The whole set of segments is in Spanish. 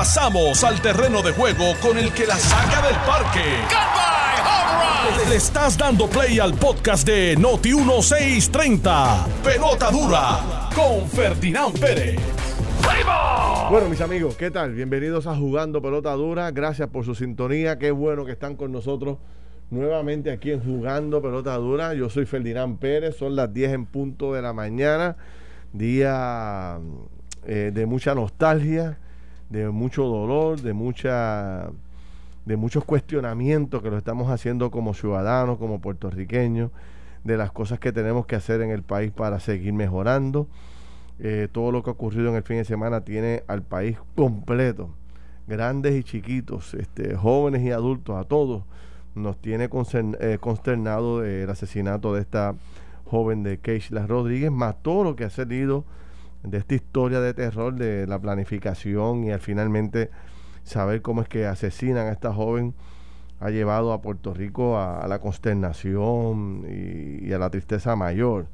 Pasamos al terreno de juego con el que la saca del parque. Le estás dando play al podcast de Noti 1630. Pelota dura con Ferdinand Pérez. Bueno, mis amigos, ¿qué tal? Bienvenidos a Jugando Pelota Dura. Gracias por su sintonía. Qué bueno que están con nosotros nuevamente aquí en Jugando Pelota Dura. Yo soy Ferdinand Pérez. Son las 10 en punto de la mañana. Día eh, de mucha nostalgia, de mucho dolor, de mucha de muchos cuestionamientos que lo estamos haciendo como ciudadanos, como puertorriqueños, de las cosas que tenemos que hacer en el país para seguir mejorando. Eh, todo lo que ha ocurrido en el fin de semana tiene al país completo, grandes y chiquitos, este, jóvenes y adultos, a todos, nos tiene eh, consternado el asesinato de esta joven de Keishla Rodríguez, más todo lo que ha salido de esta historia de terror, de la planificación y al finalmente saber cómo es que asesinan a esta joven ha llevado a Puerto Rico a, la consternación y, a la tristeza mayor,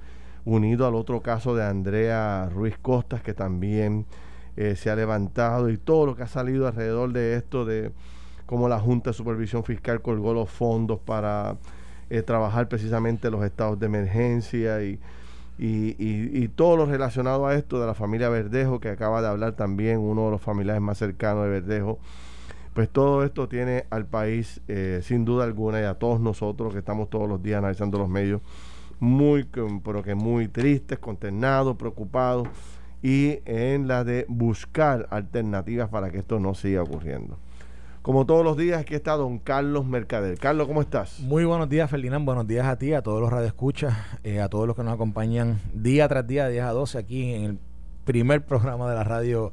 unido al otro caso de Andrea Ruiz Costas, que también eh, se ha levantado, y todo lo que ha salido alrededor de esto, de cómo la Junta de Supervisión Fiscal colgó los fondos para eh, trabajar precisamente los estados de emergencia y, y, todo lo relacionado a esto de la familia Verdejo, que acaba de hablar también uno de los familiares más cercanos de Verdejo, pues todo esto tiene al país, eh, sin duda alguna, y a todos nosotros que estamos todos los días analizando los medios, muy, pero que muy tristes, consternados, preocupados, y en la de buscar alternativas para que esto no siga ocurriendo. Como todos los días, aquí está don Carlos Mercader. Carlos, ¿cómo estás? Muy buenos días, Ferdinand. Buenos días a ti, a todos los radioescuchas, eh, a todos los que nos acompañan día tras día, 10 a 12, aquí en el primer programa de la radio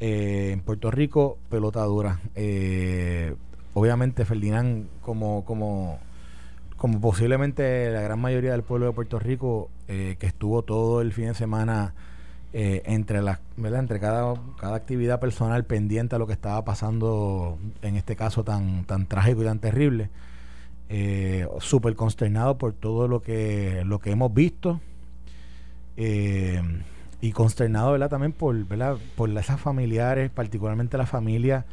eh, en Puerto Rico, Pelota Dura. Eh, obviamente, Ferdinand, como, como, como posiblemente la gran mayoría del pueblo de Puerto Rico, que estuvo todo el fin de semana eh, entre las entre cada, cada actividad personal pendiente a lo que estaba pasando en este caso tan tan trágico y tan terrible eh, súper consternado por todo lo que lo que hemos visto eh, y consternado ¿verdad? también por ¿verdad? por esas familiares particularmente la familia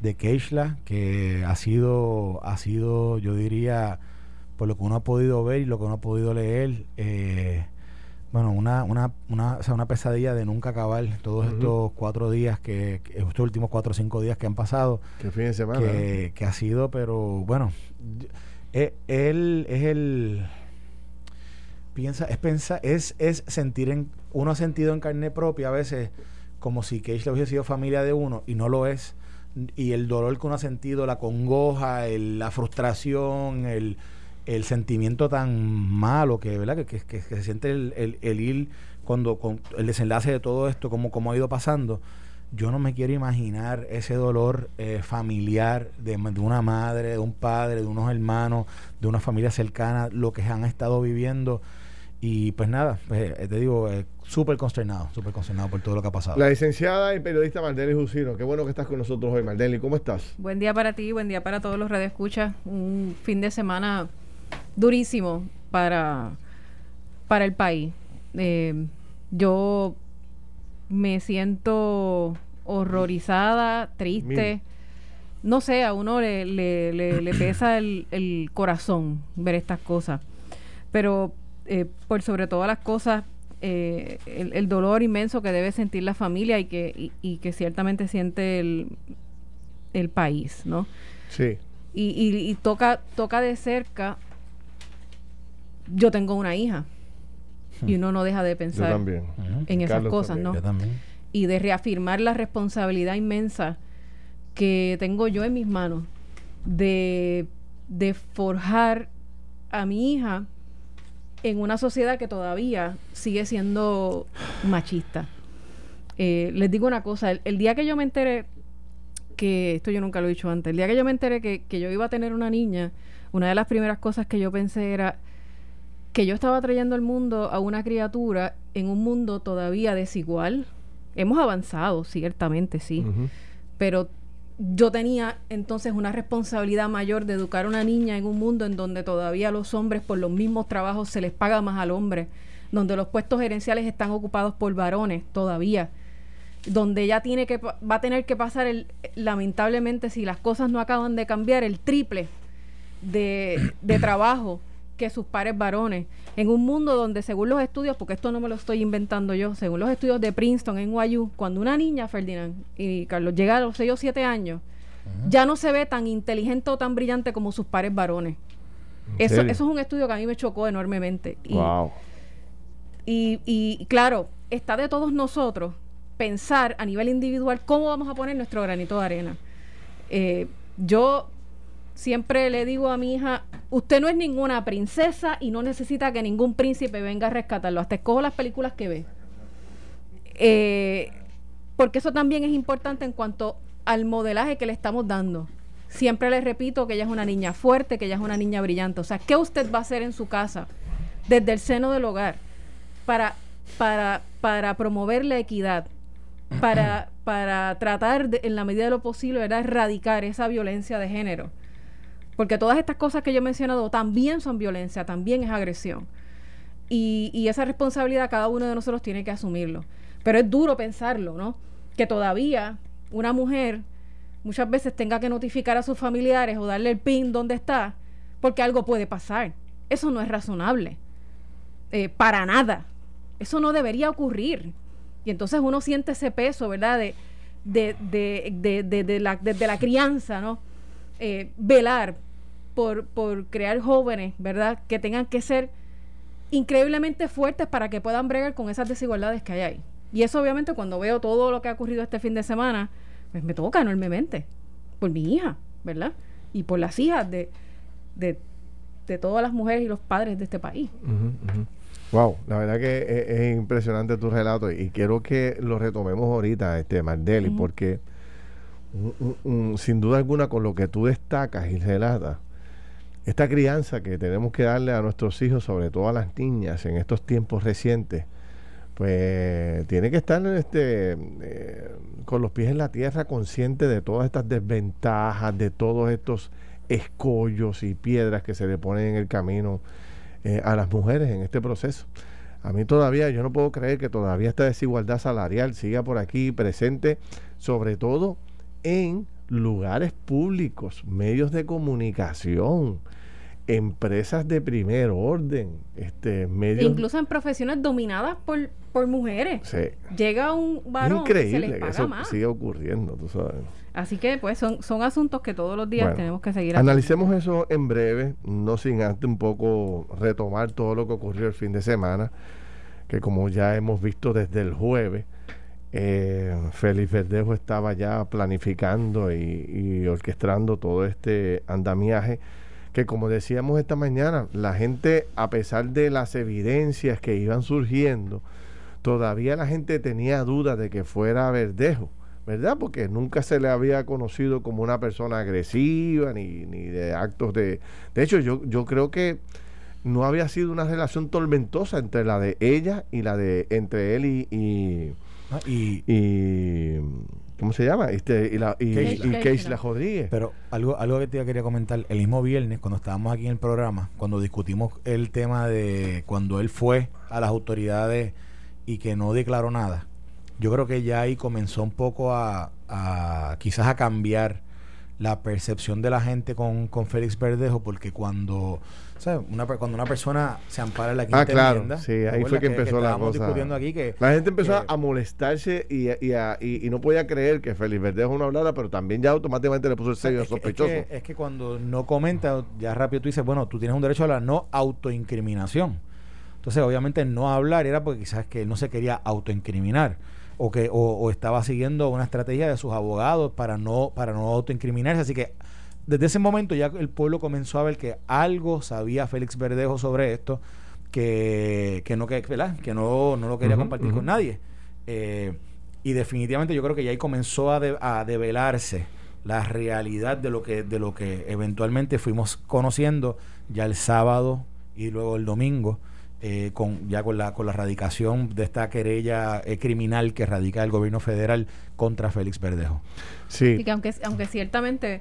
de Keishla que ha sido ha sido yo diría por lo que uno ha podido ver y lo que uno ha podido leer eh, bueno, una, una, una, o sea, una pesadilla de nunca acabar todos estos cuatro días, que, estos últimos cuatro o cinco días que han pasado. Que fin de semana. Que, que ha sido, pero bueno, e, él es el piensa es pensar es es sentir en uno ha sentido en carne propia a veces como si Cage le hubiese sido familia de uno y no lo es y el dolor que uno ha sentido la congoja el, la frustración el el sentimiento tan malo que, ¿verdad? que, que, se siente el, el, ir cuando con el desenlace de todo esto, como, como ha ido pasando. Yo no me quiero imaginar ese dolor eh, familiar de, de, una madre, de un padre, de unos hermanos, de una familia cercana, lo que han estado viviendo. Y pues nada, pues, eh, te digo, eh, súper consternado, súper consternado por todo lo que ha pasado. La licenciada y periodista Mardeli Jusino, qué bueno que estás con nosotros hoy, Mardeli, ¿cómo estás? Buen día para ti, buen día para todos los radioescuchas. Un fin de semana durísimo para, para el país. Eh, yo me siento horrorizada, triste. No sé, a uno le, le, le, pesa el, el, corazón ver estas cosas. Pero eh, por sobre todas las cosas, eh, el, dolor inmenso que debe sentir la familia y que, y, que ciertamente siente el, el país, ¿no? Sí. Y, y, y, toca, toca de cerca yo tengo una hija. Y uno no deja de pensar en esas cosas, ¿no? Y de reafirmar la responsabilidad inmensa que tengo yo en mis manos de, de forjar a mi hija en una sociedad que todavía sigue siendo machista. Eh, les digo una cosa, el, día que yo me enteré, que esto yo nunca lo he dicho antes, el día que yo me enteré que, que yo iba a tener una niña, una de las primeras cosas que yo pensé era, que yo estaba trayendo al mundo a una criatura en un mundo todavía desigual. Hemos avanzado, ciertamente, sí, pero yo tenía entonces una responsabilidad mayor de educar a una niña en un mundo en donde todavía los hombres por los mismos trabajos se les paga más al hombre, donde los puestos gerenciales están ocupados por varones todavía. donde ella tiene que va a tener que pasar el lamentablemente si las cosas no acaban de cambiar el triple de, de trabajo que sus pares varones en un mundo donde según los estudios porque esto no me lo estoy inventando yo según los estudios de Princeton en NYU cuando una niña Ferdinand y Carlos llega a los 6 o 7 años ya no se ve tan inteligente o tan brillante como sus pares varones. Eso, eso es un estudio que a mí me chocó enormemente. Y, y, y claro está de todos nosotros pensar a nivel individual cómo vamos a poner nuestro granito de arena. Eh, yo siempre le digo a mi hija, usted no es ninguna princesa y no necesita que ningún príncipe venga a rescatarlo. Hasta escojo las películas que ve. Eh, porque eso también es importante en cuanto al modelaje que le estamos dando. Siempre le repito que ella es una niña fuerte, que ella es una niña brillante. O sea, ¿qué usted va a hacer en su casa, desde el seno del hogar, para, para, para promover la equidad, para, para tratar en la medida de lo posible, ¿verdad?, erradicar esa violencia de género. Porque todas estas cosas que yo he mencionado también son violencia, también es agresión. Y, y esa responsabilidad cada uno de nosotros tiene que asumirlo. Pero es duro pensarlo, ¿no? Que todavía una mujer muchas veces tenga que notificar a sus familiares o darle el pin donde está, porque algo puede pasar. Eso no es razonable. Eh, para nada. Eso no debería ocurrir. Y entonces uno siente ese peso, ¿verdad? De, de, de, de, de la, desde la crianza, ¿no? Eh, velar por, por crear jóvenes, ¿verdad? Que tengan que ser increíblemente fuertes para que puedan bregar con esas desigualdades que hay ahí. Y eso obviamente cuando veo todo lo que ha ocurrido este fin de semana, pues me toca enormemente. Por mi hija, ¿verdad? Y por las hijas de, de, de todas las mujeres y los padres de este país. Wow, la verdad que es, impresionante tu relato y quiero que lo retomemos ahorita, este Mardeli, porque sin duda alguna con lo que tú destacas y relatas, esta crianza que tenemos que darle a nuestros hijos, sobre todo a las niñas en estos tiempos recientes, pues tiene que estar este, eh, con los pies en la tierra, consciente de todas estas desventajas, de todos estos escollos y piedras que se le ponen en el camino eh, a las mujeres en este proceso. A mí todavía, yo no puedo creer que todavía esta desigualdad salarial siga por aquí presente, sobre todo en lugares públicos, medios de comunicación, empresas de primer orden, este, medios... Incluso en profesiones dominadas por, por mujeres. Sí. Llega un varón Increíble se les que eso sigue ocurriendo, tú sabes. Así que pues son, son asuntos que todos los días tenemos que seguir. Analicemos eso en breve, no sin antes un poco retomar todo lo que ocurrió el fin de semana, que como ya hemos visto desde el jueves, eh, Félix Verdejo estaba ya planificando y, orquestando todo este andamiaje que como decíamos esta mañana, la gente, a pesar de las evidencias que iban surgiendo, todavía la gente tenía dudas de que fuera Verdejo. ¿verdad? Porque nunca se le había conocido como una persona agresiva ni, ni de actos de... De hecho, yo, yo creo que no había sido una relación tormentosa entre la de ella y la de entre él y... y, ah, y, ¿Cómo se llama? Este, y la, y, Keisla Rodríguez. Pero algo, algo que te quería comentar, el mismo viernes, cuando estábamos aquí en el programa, cuando discutimos el tema de cuando él fue a las autoridades y que no declaró nada, yo creo que ya ahí comenzó un poco a, quizás a cambiar la percepción de la gente con, con Félix Verdejo, porque cuando, Una, cuando una persona se ampara en la quinta ah, claro, sí, ahí fue que, empezó la cosa. discutiendo aquí que, la gente empezó a molestarse y, y, y, no podía creer que Félix Verdejo no hablara, pero también ya automáticamente le puso el sello sospechoso. Es que, es que, cuando no comenta, ya rápido tú dices, bueno, tú tienes un derecho a la no autoincriminación. Entonces, obviamente, no hablar era porque quizás que no se quería autoincriminar o que o, estaba siguiendo una estrategia de sus abogados para no para no autoincriminarse. Así que desde ese momento ya el pueblo comenzó a ver que algo sabía Félix Verdejo sobre esto que, que no que, que no, no lo quería compartir con nadie. Eh, y definitivamente yo creo que ya ahí comenzó a, a develarse la realidad de lo que de lo que eventualmente fuimos conociendo ya el sábado y luego el domingo eh, con ya con la con la radicación de esta querella eh, criminal que radica el gobierno federal contra Félix Verdejo. Sí. que aunque aunque ciertamente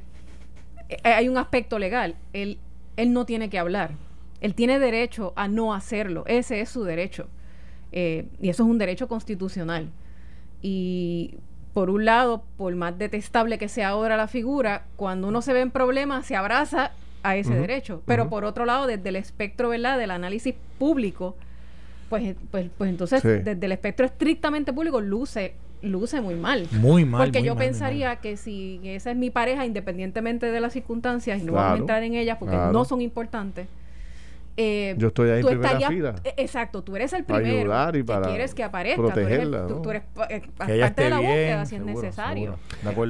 eh, hay un aspecto legal, él él no tiene que hablar. Él tiene derecho a no hacerlo. Ese es su derecho. y eso es un derecho constitucional. Y por un lado, por más detestable que sea ahora la figura, cuando uno se ve en problemas, se abraza a ese derecho. Pero por otro lado, desde el espectro, ¿verdad?, del análisis público, pues, pues, pues entonces, desde el espectro estrictamente público, luce luce muy mal. Muy mal. Porque yo pensaría que si esa es mi pareja, independientemente de las circunstancias, y no vamos a entrar en ellas porque no son importantes, eh, Yo estoy ahí en primera fila. Eh, exacto, tú eres el primero y para que quieres que aparezca. Protegerla, tú eres, eh, parte de la búsqueda si es necesario.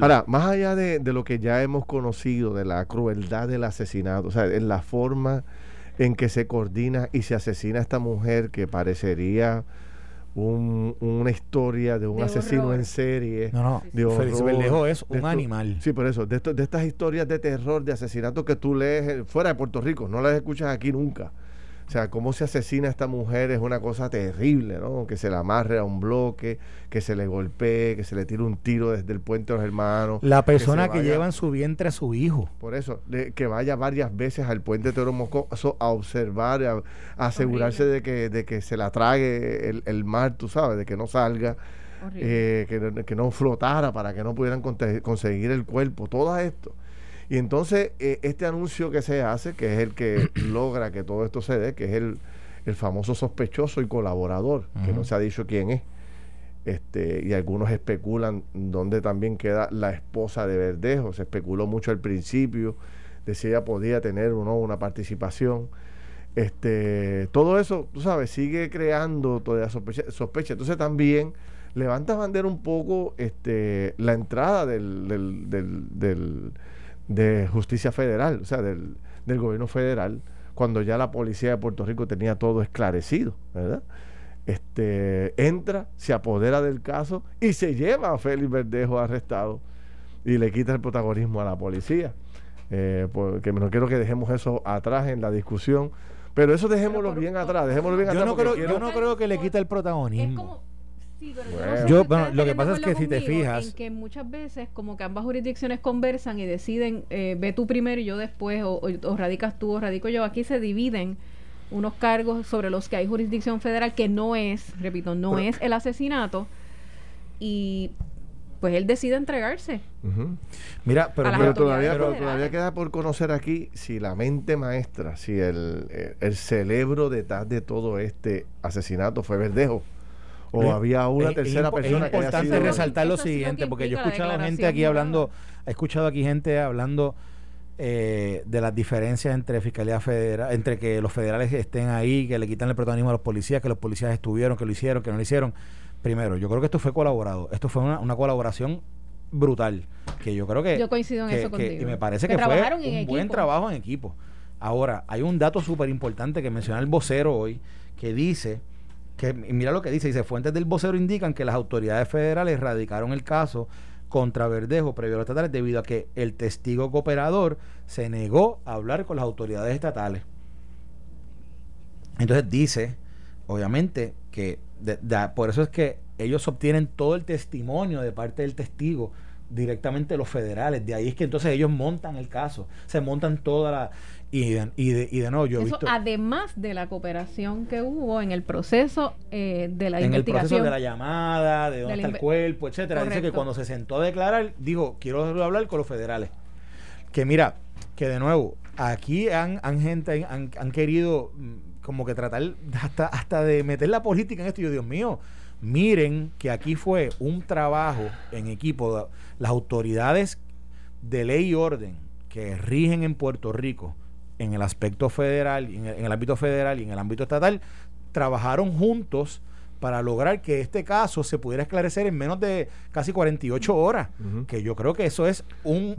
Ahora, más allá de, de, lo que ya hemos conocido, de la crueldad del asesinato, o sea, en la forma en que se coordina y se asesina a esta mujer que parecería un, una historia de un asesino en serie. No, no. De horror, es un animal. Sí, por eso. De, de estas historias de terror, de asesinato que tú lees fuera de Puerto Rico, no las escuchas aquí nunca. O sea, cómo se asesina a esta mujer es una cosa terrible, ¿no? Que se la amarre a un bloque, que se le golpee, que se le tire un tiro desde el puente de los hermanos. La persona que, lleva en su vientre a su hijo. Por eso, que vaya varias veces al puente de Toro Moscoso a observar, a, asegurarse de que, de que se la trague el, el mar, tú sabes, de que no salga. Eh, que, que, no flotara para que no pudieran conseguir el cuerpo, todo esto. Y entonces eh, este anuncio que se hace, que es el que logra que todo esto se dé, que es el, famoso sospechoso y colaborador, que no se ha dicho quién es. Este, y algunos especulan dónde también queda la esposa de Verdejo. Se especuló mucho al principio de si ella podía tener o no una participación. Este, todo eso, tú sabes, sigue creando toda sospecha, sospecha. Entonces también levanta bandera un poco este, la entrada del, del de justicia federal, o sea, del, del gobierno federal, cuando ya la policía de Puerto Rico tenía todo esclarecido, ¿verdad? Este, entra, se apodera del caso y se lleva a Félix Verdejo arrestado y le quita el protagonismo a la policía. Eh, porque no quiero que dejemos eso atrás en la discusión, pero eso dejémoslo bien atrás, dejémoslo bien yo atrás. No creo, Yo no creo que le quite el protagonismo yo, bueno, lo que pasa es que si te fijas. En que muchas veces, como que ambas jurisdicciones conversan y deciden, eh, ve tú primero y yo después, o, radicas tú o radico yo, aquí se dividen unos cargos sobre los que hay jurisdicción federal que no es, repito, no es el asesinato. Y pues él decide entregarse. Mira, pero, todavía, todavía queda por conocer aquí si la mente maestra, si el, el, el cerebro detrás de todo este asesinato fue Verdejo o había una tercera persona es importante resaltar lo siguiente porque yo he escuchado gente aquí hablando he escuchado aquí gente hablando eh, de las diferencias entre fiscalía federal entre que los federales estén ahí que le quitan el protagonismo a los policías que los policías estuvieron que lo hicieron que no lo hicieron. Primero yo creo que esto fue colaborado esto fue una, colaboración brutal que yo creo que yo coincido en eso contigo y me parece que, fue un buen trabajo en equipo. Ahora hay un dato súper importante que menciona el vocero hoy que dice que mira lo que dice, dice, fuentes del vocero indican que las autoridades federales radicaron el caso contra Verdejo previo a los estatales debido a que el testigo cooperador se negó a hablar con las autoridades estatales. Entonces dice, obviamente, que por eso es que ellos obtienen todo el testimonio de parte del testigo directamente los federales. De ahí es que entonces ellos montan el caso, se montan toda la... Y de, y de, y de nuevo, yo he visto... Además de la cooperación que hubo en el proceso eh, de la investigación. En el proceso de la llamada, de dónde está el cuerpo, etcétera. Dice que cuando se sentó a declarar, dijo, quiero hablar con los federales. Que mira, que de nuevo, aquí han, han gente, han, han querido mm, como que tratar hasta, hasta de meter la política en esto. Y yo, Dios mío, miren que aquí fue un trabajo en equipo. Las autoridades de ley y orden que rigen en Puerto Rico en el aspecto federal, en el, en el ámbito federal y en el ámbito estatal, trabajaron juntos para lograr que este caso se pudiera esclarecer en menos de casi 48 horas, que yo creo que eso es un,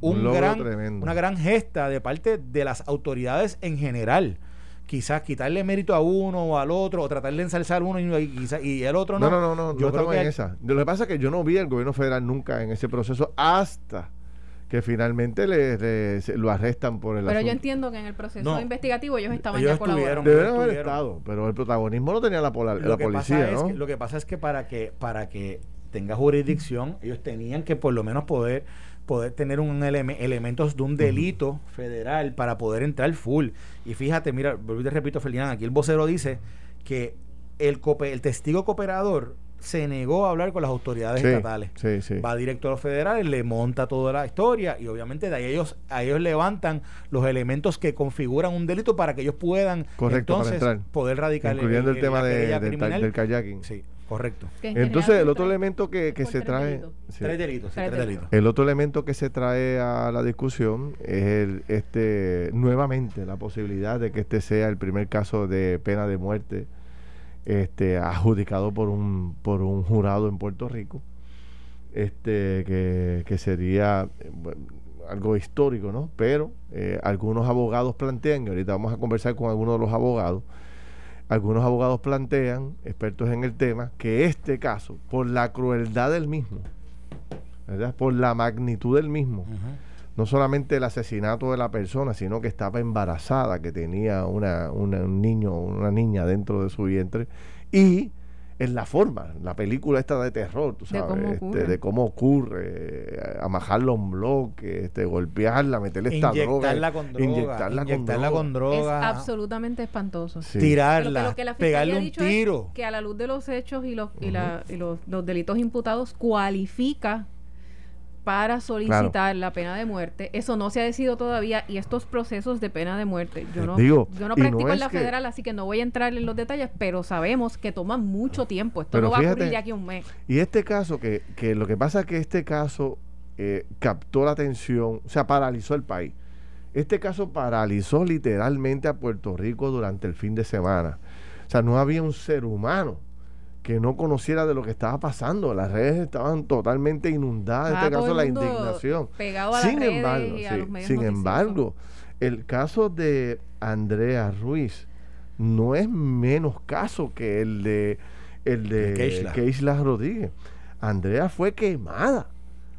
un, gran, una gran gesta de parte de las autoridades en general. Quizás quitarle mérito a uno o al otro, o tratar de ensalzar uno y, y el otro no. No, no, no, yo creo que en esa. Lo que pasa es que yo no vi al gobierno federal nunca en ese proceso hasta que finalmente le, lo arrestan por el Pero yo entiendo que en el proceso investigativo ellos estaban ya colaborando. Debieron haber estado, pero el protagonismo lo tenía la, la policía, ¿no? lo que pasa es que para que para que tenga jurisdicción, ellos tenían que por lo menos poder poder tener un elementos de un delito federal para poder entrar full. Y fíjate, mira, te repito, Ferdinand, aquí el vocero dice que el, el testigo cooperador se negó a hablar con las autoridades estatales. Va directo a los federales, le monta toda la historia y obviamente de ahí ellos, a ellos levantan los elementos que configuran un delito para que ellos puedan entonces poder radicar incluyendo el, tema de, del, kayaking. Sí. Correcto. Entonces, el otro elemento que, se trae. Tres delitos, El otro elemento que se trae a la discusión es el, este nuevamente la posibilidad de que este sea el primer caso de pena de muerte este, adjudicado por un, por un jurado en Puerto Rico, este, que, sería algo histórico, ¿no? Pero eh, algunos abogados plantean, y ahorita vamos a conversar con algunos de los abogados, algunos abogados plantean, expertos en el tema, que este caso, por la crueldad del mismo, ¿verdad? por la magnitud del mismo, no solamente el asesinato de la persona, sino que estaba embarazada, que tenía una, un niño, una niña dentro de su vientre, y en la forma, la película esta de terror, tú sabes, de cómo este, ocurre, eh, amajarlo en bloque, este, golpearla, meterle esta droga, inyectarla, con, droga, Es absolutamente espantoso. Tirarla, pegarle un tiro. que a la luz de los hechos y los, y, la, y los, los delitos imputados cualifica para solicitar la pena de muerte. Eso no se ha decidido todavía y estos procesos de pena de muerte, yo no, yo no practico en la federal, así que no voy a entrar en los detalles, pero sabemos que toma mucho tiempo. Esto no va a ocurrir ya aquí un mes. Y este caso, que, que lo que pasa es que este caso eh, captó la atención, o sea, paralizó el país. Este caso paralizó literalmente a Puerto Rico durante el fin de semana. O sea, no había un ser humano que no conociera de lo que estaba pasando. Las redes estaban totalmente inundadas, en este caso la indignación. sin embargo, sin embargo, el caso de Andrea Ruiz no es menos caso que el de el de Keisla Rodríguez. Andrea fue quemada.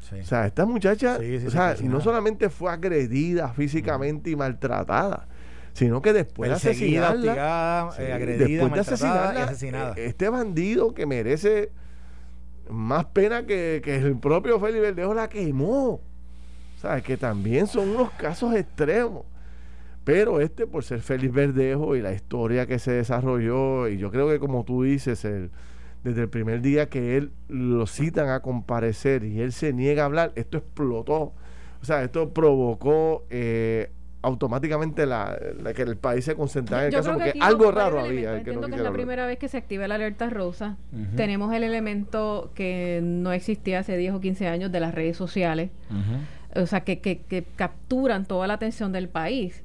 O sea, esta muchacha, o sea, y no solamente fue agredida físicamente y maltratada, sino que después de asesinarla, eh, agredida, después de asesinarla, asesinada. Eh, este bandido que merece más pena que, que el propio Félix Verdejo la quemó. ¿Sabes? Que también son unos casos extremos. Pero este, por ser Félix Verdejo y la historia que se desarrolló, y yo creo que como tú dices, el, desde el primer día que él lo citan a comparecer y él se niega a hablar, esto explotó. O sea, esto provocó eh, automáticamente la, que el país se concentra en el caso porque algo raro había. Entiendo que, es la primera vez que se activa la alerta rosa. Tenemos el elemento que no existía hace 10 o 15 años de las redes sociales. O sea, que, que, capturan toda la atención del país.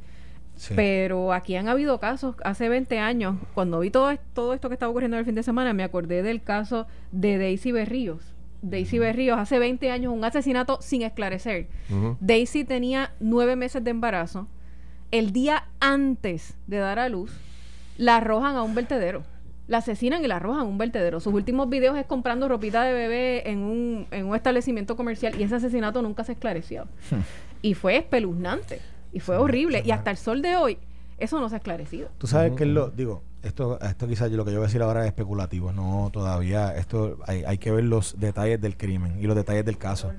Pero aquí han habido casos, hace 20 años, cuando vi todo, todo esto que estaba ocurriendo el fin de semana, me acordé del caso de Daisy Berríos. Daisy Berríos, hace 20 años, un asesinato sin esclarecer. Daisy tenía nueve meses de embarazo. El día antes de dar a luz, la arrojan a un vertedero. La asesinan y la arrojan a un vertedero. Sus últimos videos es comprando ropita de bebé en un, en un establecimiento comercial y ese asesinato nunca se esclareció. y fue espeluznante. Y fue horrible. Y hasta el sol de hoy, eso no se ha esclarecido. Tú sabes que lo, digo, esto, esto quizás lo que yo voy a decir ahora es especulativo, no todavía, esto hay, hay que ver los detalles del crimen y los detalles del caso.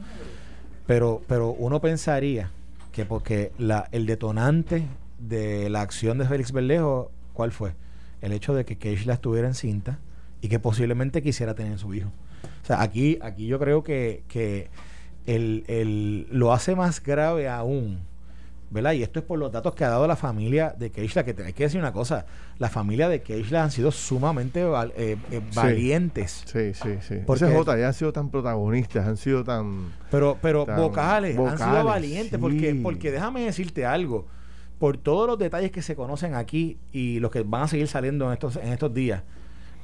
Pero, pero uno pensaría que porque la, el detonante de la acción de Félix Berlejo, ¿cuál fue? El hecho de que Keishla estuviera encinta y que posiblemente quisiera tener su hijo. O sea, aquí, aquí yo creo que, que el, el, lo hace más grave aún ¿verdad? Y esto es por los datos que ha dado la familia de Keishla, que hay que decir una cosa, la familia de Keishla han sido sumamente eh, eh, valientes. Sí, sí, sí. Porque ya han sido tan protagonistas, han sido tan... Pero, pero vocales, han sido valientes, porque, porque déjame decirte algo, por todos los detalles que se conocen aquí y los que van a seguir saliendo en estos, en estos días,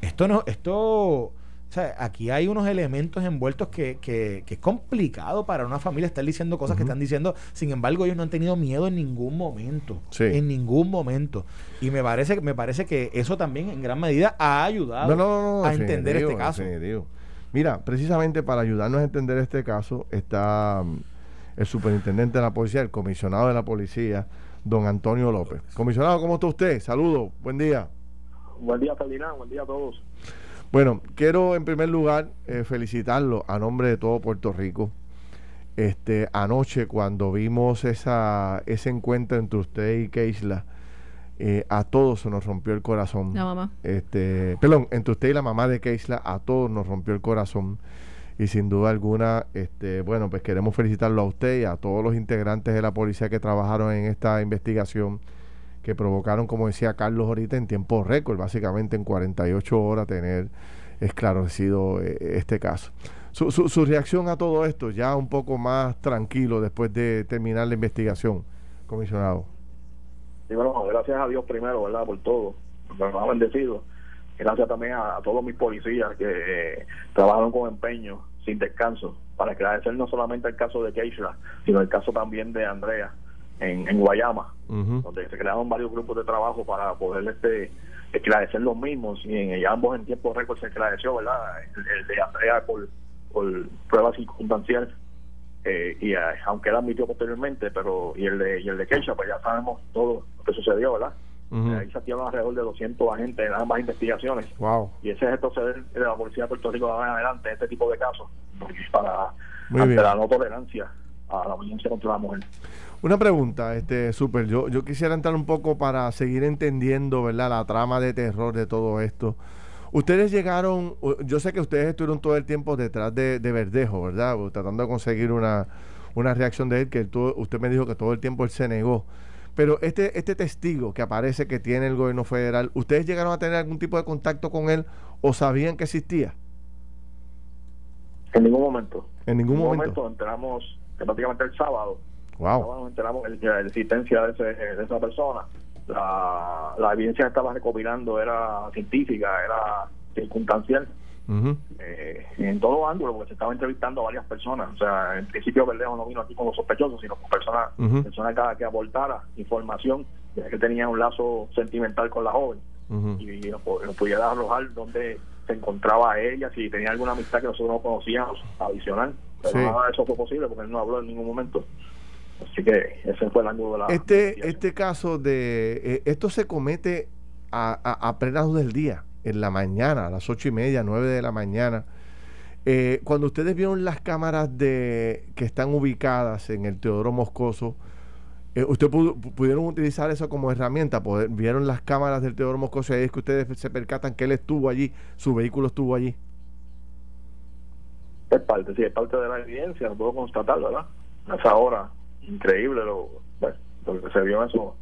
esto no, esto o sea, aquí hay unos elementos envueltos que, que, es complicado para una familia estar diciendo cosas que están diciendo. Sin embargo, ellos no han tenido miedo en ningún momento. En ningún momento. Y me parece, me parece que eso también en gran medida ha ayudado a entender este caso. Mira, precisamente para ayudarnos a entender este caso está mm, el superintendente de la policía, el comisionado de la policía, don Antonio López. Comisionado, ¿cómo está usted? Saludos, buen día. Buen día, Ferdinand, buen día a todos. Bueno, quiero en primer lugar eh, felicitarlo a nombre de todo Puerto Rico. Este, anoche cuando vimos esa, ese encuentro entre usted y Keisla, eh, a todos se nos rompió el corazón. La mamá. Este, perdón, entre usted y la mamá de Keisla, a todos nos rompió el corazón. Y sin duda alguna, este, bueno, pues queremos felicitarlo a usted y a todos los integrantes de la policía que trabajaron en esta investigación, que provocaron, como decía Carlos ahorita, en tiempo récord, básicamente en 48 horas, tener esclarecido eh, este caso. Su, su, su reacción a todo esto, ya un poco más tranquilo después de terminar la investigación, comisionado. Bueno, gracias a Dios primero, ¿verdad? Por todo. Nos ha bendecido. Gracias también a, todos mis policías que eh, trabajaron con empeño, sin descanso, para esclarecer no solamente el caso de Keishla, sino el caso también de Andrea en, en Guayama, donde se crearon varios grupos de trabajo para poder este esclarecer los mismos y en ambos en tiempo récord se esclareció, ¿verdad? El, de Andrea por, por pruebas circunstanciales eh, y eh, aunque él admitió posteriormente, pero y el de y el de Keisha, pues ya sabemos todo lo que sucedió, ¿verdad? Ahí se activaron alrededor de 200 agentes en ambas investigaciones. Wow. Y ese es el proceder de la Policía de Puerto Rico de adelante, este tipo de casos, para ante la no tolerancia a la violencia contra la mujer. Una pregunta, este Super, yo, yo quisiera entrar un poco para seguir entendiendo, ¿verdad? La trama de terror de todo esto. Ustedes llegaron, yo sé que ustedes estuvieron todo el tiempo detrás de, Verdejo, ¿verdad? Tratando de conseguir una, reacción de él, que usted me dijo que todo el tiempo él se negó. Pero este, este testigo que aparece que tiene el gobierno federal, ¿ustedes llegaron a tener algún tipo de contacto con él o sabían que existía? En ningún momento. En ningún, momento. momento enteramos prácticamente el sábado. Wow. nos enteramos de la existencia de, ese, de esa persona la, la evidencia que estaba recopilando era científica, era circunstancial. Eh, en todo ángulo, porque se estaba entrevistando a varias personas. O sea, en principio Verdejo no vino aquí con los sospechosos, sino con personas, personas que, que, aportara información, que tenía un lazo sentimental con la joven. Y, nos, pudiera arrojar dónde se encontraba ella, si tenía alguna amistad que nosotros no conocíamos adicional. Pero nada de eso fue posible porque él no habló en ningún momento. Así que ese fue el ángulo de la. Este, este caso de. Eh, esto se comete a, a, a plena del día, en la mañana, a las ocho y media, nueve de la mañana. Eh, cuando ustedes vieron las cámaras de que están ubicadas en el Teodoro Moscoso, eh, ¿ustedes pudieron utilizar eso como herramienta? ¿Vieron las cámaras del Teodoro Moscoso y ahí es que ustedes se percatan que él estuvo allí, su vehículo estuvo allí? Es parte, sí, es parte de la evidencia, lo puedo constatar, ¿verdad? A esa hora increíble lo, lo que se vio en eso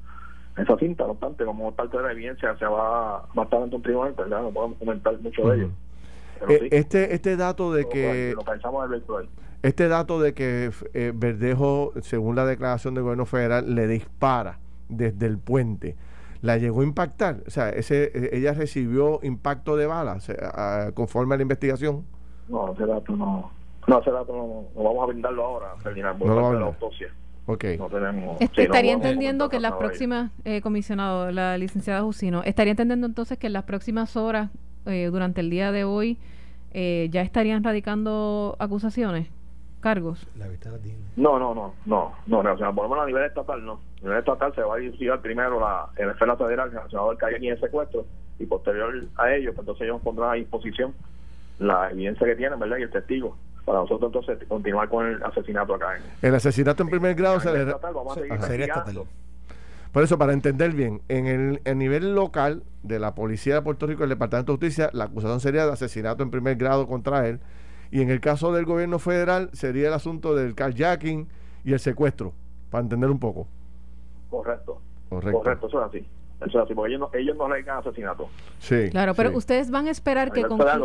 esa cinta, no obstante, como parte de la evidencia se va, va a estar en un tribunal, ¿verdad? no podemos comentar mucho de ello. Eh, este este dato de que este dato de que eh, Verdejo, según la declaración del gobierno federal, le dispara desde el puente, ¿la llegó a impactar? O sea, ese, eh, ¿ella recibió impacto de balas conforme a la investigación? No, ese dato no. No, ese dato no, vamos a brindarlo ahora, Ferdinand, por no la autopsia. Okay. estaría entendiendo que en las próximas, eh, comisionado, la licenciada Jusino, estaría entendiendo entonces que en las próximas horas, eh, durante el día de hoy, eh, ya estarían radicando acusaciones, cargos. no, no, no, no, no, o sea, por lo menos a nivel estatal no. A nivel estatal se va a investigar primero la, en la esfera federal relacionado que hay aquí en secuestro y posterior a ello, pues entonces ellos pondrán a disposición la evidencia que tienen, ¿verdad? Y el testigo para nosotros entonces continuar con el asesinato acá. En, el asesinato en primer grado sería estatal. Por eso, para entender bien, en el, el, nivel local de la Policía de Puerto Rico, el Departamento de Justicia, la acusación sería de asesinato en primer grado contra él. Y en el caso del gobierno federal, sería el asunto del carjacking y el secuestro, para entender un poco. Correcto. Correcto, Correcto eso es así. Eso es así, porque ellos no, ellos no asesinato. Sí. Claro, pero ustedes van a esperar que concluya.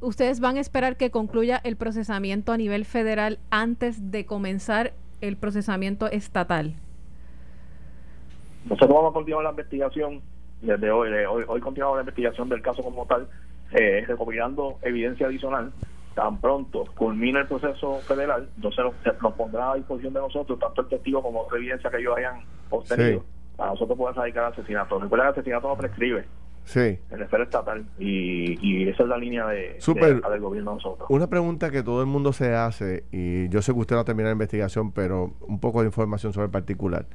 ustedes van a esperar que concluya el procesamiento a nivel federal antes de comenzar el procesamiento estatal. Nosotros vamos a continuar la investigación desde hoy. hoy, hoy continuamos la investigación del caso como tal, eh, recopilando evidencia adicional. Tan pronto culmina el proceso federal, entonces nos, pondrá a disposición de nosotros tanto el testigo como otra evidencia que ellos hayan obtenido para nosotros poder radicar asesinato. Recuerda que el asesinato no prescribe. Sí. En la esfera estatal. Y, y esa es la línea de, del gobierno de nosotros. Una pregunta que todo el mundo se hace, y yo sé que usted no ha terminado la investigación, pero un poco de información sobre el particular.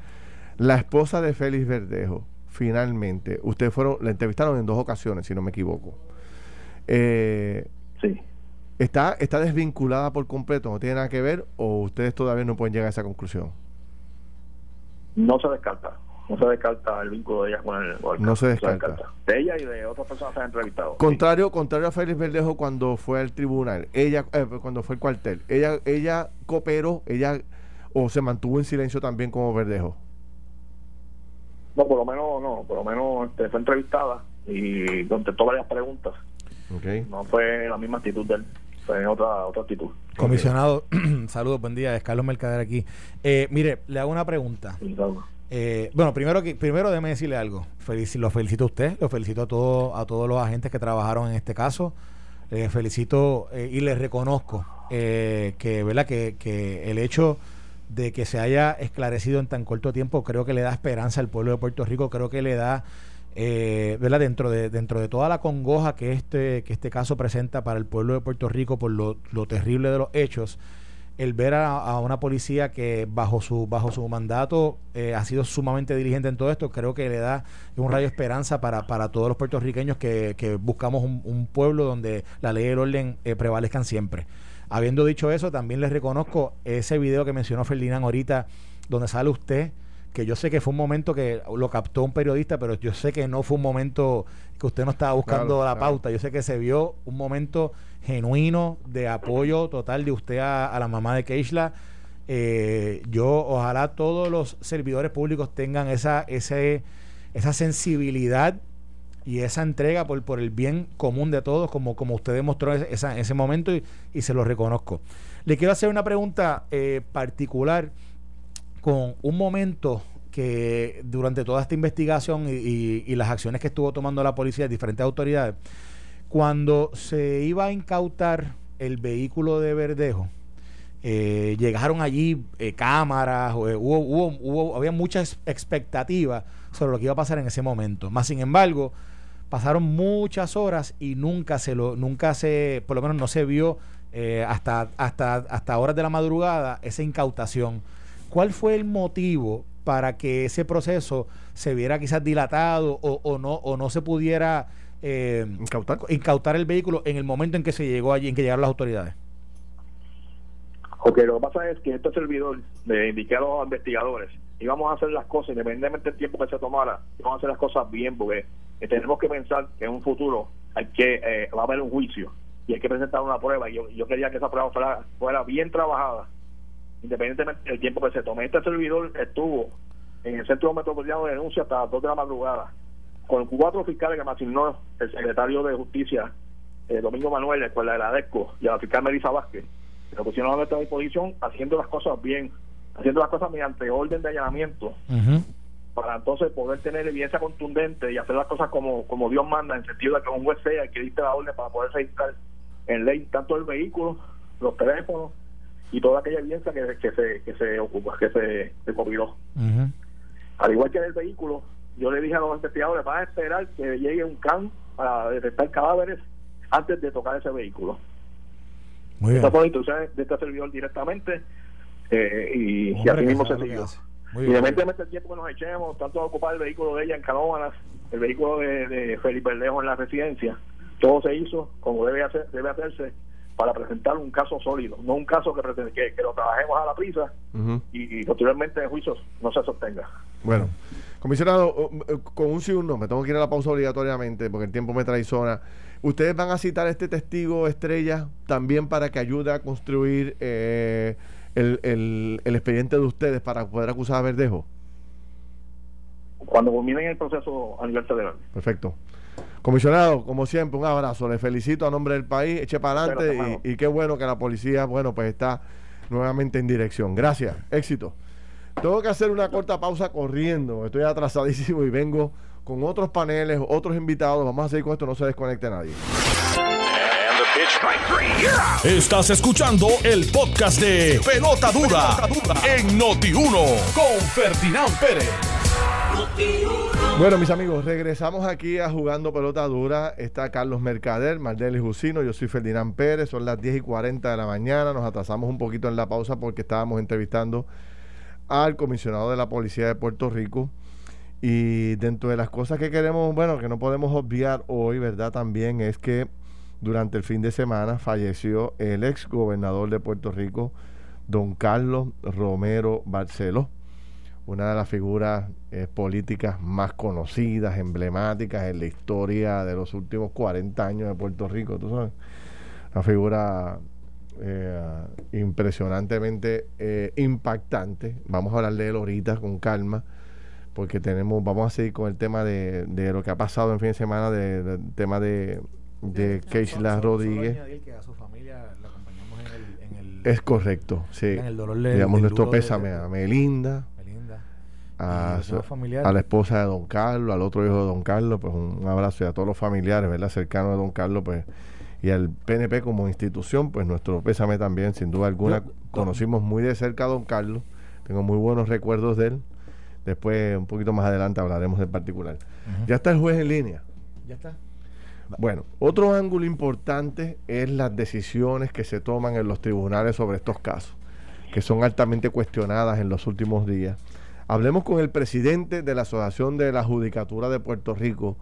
La esposa de Félix Verdejo, finalmente, ustedes fueron, la entrevistaron en dos ocasiones, si no me equivoco. Eh, sí. ¿Está, ¿Está desvinculada por completo? ¿No tiene nada que ver? ¿O ustedes todavía no pueden llegar a esa conclusión? No se descarta no se descarta el vínculo de ella con el, no se descarta. de ella y de otras personas que se han entrevistado. Contrario contrario a Félix Verdejo cuando fue al tribunal ella eh, cuando fue al cuartel ella ella cooperó ella o se mantuvo en silencio también como Verdejo. No por lo menos no por lo menos este, fue entrevistada y contestó varias preguntas. Okay. no fue la misma actitud de él fue otra otra actitud. Comisionado saludos buen día es Carlos Mercader aquí. Eh, mire le hago una pregunta eh, bueno, primero primero déjeme decirle algo. lo felicito a usted, lo felicito a todos a todos los agentes que trabajaron en este caso. Les felicito eh, y les reconozco eh, que, ¿verdad? Que, que el hecho de que se haya esclarecido en tan corto tiempo creo que le da esperanza al pueblo de Puerto Rico, creo que le da eh, ¿verdad? dentro de dentro de toda la congoja que este que este caso presenta para el pueblo de Puerto Rico por lo, lo terrible de los hechos el ver a, una policía que bajo su bajo su mandato eh, ha sido sumamente diligente en todo esto, creo que le da un rayo de esperanza para, para todos los puertorriqueños que, que buscamos un, pueblo donde la ley y el orden eh, prevalezcan siempre. Habiendo dicho eso, también les reconozco ese video que mencionó Ferdinand ahorita, donde sale usted, que yo sé que fue un momento que lo captó un periodista, pero yo sé que no fue un momento que usted no estaba buscando la pauta, yo sé que se vio un momento genuino de apoyo total de usted a, la mamá de Keishla. Eh, yo ojalá todos los servidores públicos tengan esa, esa sensibilidad y esa entrega por, por el bien común de todos, como, como usted demostró en ese momento y, se lo reconozco. Le quiero hacer una pregunta eh, particular con un momento que durante toda esta investigación y, y, las acciones que estuvo tomando la policía, diferentes autoridades, cuando se iba a incautar el vehículo de Verdejo, eh, llegaron allí eh, cámaras, eh, hubo, hubo, había muchas expectativas sobre lo que iba a pasar en ese momento. Más sin embargo, pasaron muchas horas y nunca se lo, nunca se, por lo menos no se vio hasta, hasta, hasta horas de la madrugada esa incautación. ¿Cuál fue el motivo para que ese proceso se viera quizás dilatado o, o no, o no se pudiera eh, incautar. incautar el vehículo en el momento en que se llegó allí, en que llegaron las autoridades. Ok, lo que pasa es que este servidor le indiqué a los investigadores íbamos a hacer las cosas, independientemente del tiempo que se tomara, vamos a hacer las cosas bien, porque tenemos que pensar que en un futuro hay que eh, va a haber un juicio y hay que presentar una prueba. Y yo, quería que esa prueba fuera, fuera bien trabajada, independientemente del tiempo que se tome. Este servidor estuvo en el Centro Metropolitano de Denuncia hasta las 2 de la madrugada con cuatro fiscales que me asignó el secretario de Justicia, eh, Domingo Manuel, la de la DECO, y a la fiscal Melissa Vázquez, que pusieron a nuestra disposición haciendo las cosas bien, haciendo las cosas mediante orden de allanamiento, para entonces poder tener evidencia contundente y hacer las cosas como, como Dios manda, en sentido de que un juez sea el que diste la orden para poder registrar en ley tanto el vehículo, los teléfonos y toda aquella evidencia que, que se que se ocupa, que se, se Al igual que en el vehículo, yo le dije a los investigadores, van a esperar que llegue un can para detectar cadáveres antes de tocar ese vehículo. Muy bien. Esta instrucciones de este servidor directamente eh, y, así mismo se siguió. Independientemente del tiempo que nos echemos, tanto a ocupar el vehículo de ella en Canóvanas, el vehículo de, de Felipe Verdejo en la residencia, todo se hizo como debe, hacer, debe hacerse para presentar un caso sólido, no un caso que, que, que lo trabajemos a la prisa y, y posteriormente en juicios no se sostenga. Bueno. Comisionado, eh, con un sí un no, me tengo que ir a la pausa obligatoriamente porque el tiempo me traiciona. ¿Ustedes van a citar a este testigo estrella también para que ayude a construir eh, el, expediente de ustedes para poder acusar a Verdejo? Cuando culminen el proceso a nivel federal. Perfecto. Comisionado, como siempre, un abrazo. Le felicito a nombre del país. Eche para adelante y, y qué bueno que la policía, bueno, pues está nuevamente en dirección. Gracias. Éxito. Tengo que hacer una corta pausa corriendo. Estoy atrasadísimo y vengo con otros paneles, otros invitados. Vamos a seguir con esto, no se desconecte nadie. Estás escuchando el podcast de Pelota Dura, en Noti1 con Ferdinand Pérez. Bueno, mis amigos, regresamos aquí a Jugando Pelota Dura. Está Carlos Mercader, Mardeli Jusino, yo soy Ferdinand Pérez. Son las 10 y 40 de la mañana. Nos atrasamos un poquito en la pausa porque estábamos entrevistando al comisionado de la Policía de Puerto Rico. Y dentro de las cosas que queremos, bueno, que no podemos obviar hoy, ¿verdad? También es que durante el fin de semana falleció el ex gobernador de Puerto Rico, don Carlos Romero Barceló. una de las figuras eh, políticas más conocidas, emblemáticas en la historia de los últimos 40 años de Puerto Rico, tú sabes. Una figura eh, impresionantemente eh, impactante. Vamos a hablar de él ahorita con calma, porque tenemos, vamos a seguir con el tema de, de lo que ha pasado en fin de semana, del tema de, de Keishla Rodríguez. es correcto, sí. Digamos nuestro pésame a Melinda, a, a, la esposa de Don Carlos, al otro hijo de Don Carlos, pues un abrazo y a todos los familiares, ¿verdad? Cercanos de Don Carlos, pues y al PNP como institución, pues nuestro pésame también, sin duda alguna. Conocimos muy de cerca a don Carlos, tengo muy buenos recuerdos de él. Después, un poquito más adelante, hablaremos del particular. Ya está el juez en línea. Ya está. Bueno, otro ángulo importante es las decisiones que se toman en los tribunales sobre estos casos, que son altamente cuestionadas en los últimos días. Hablemos con el presidente de la Asociación de la Judicatura de Puerto Rico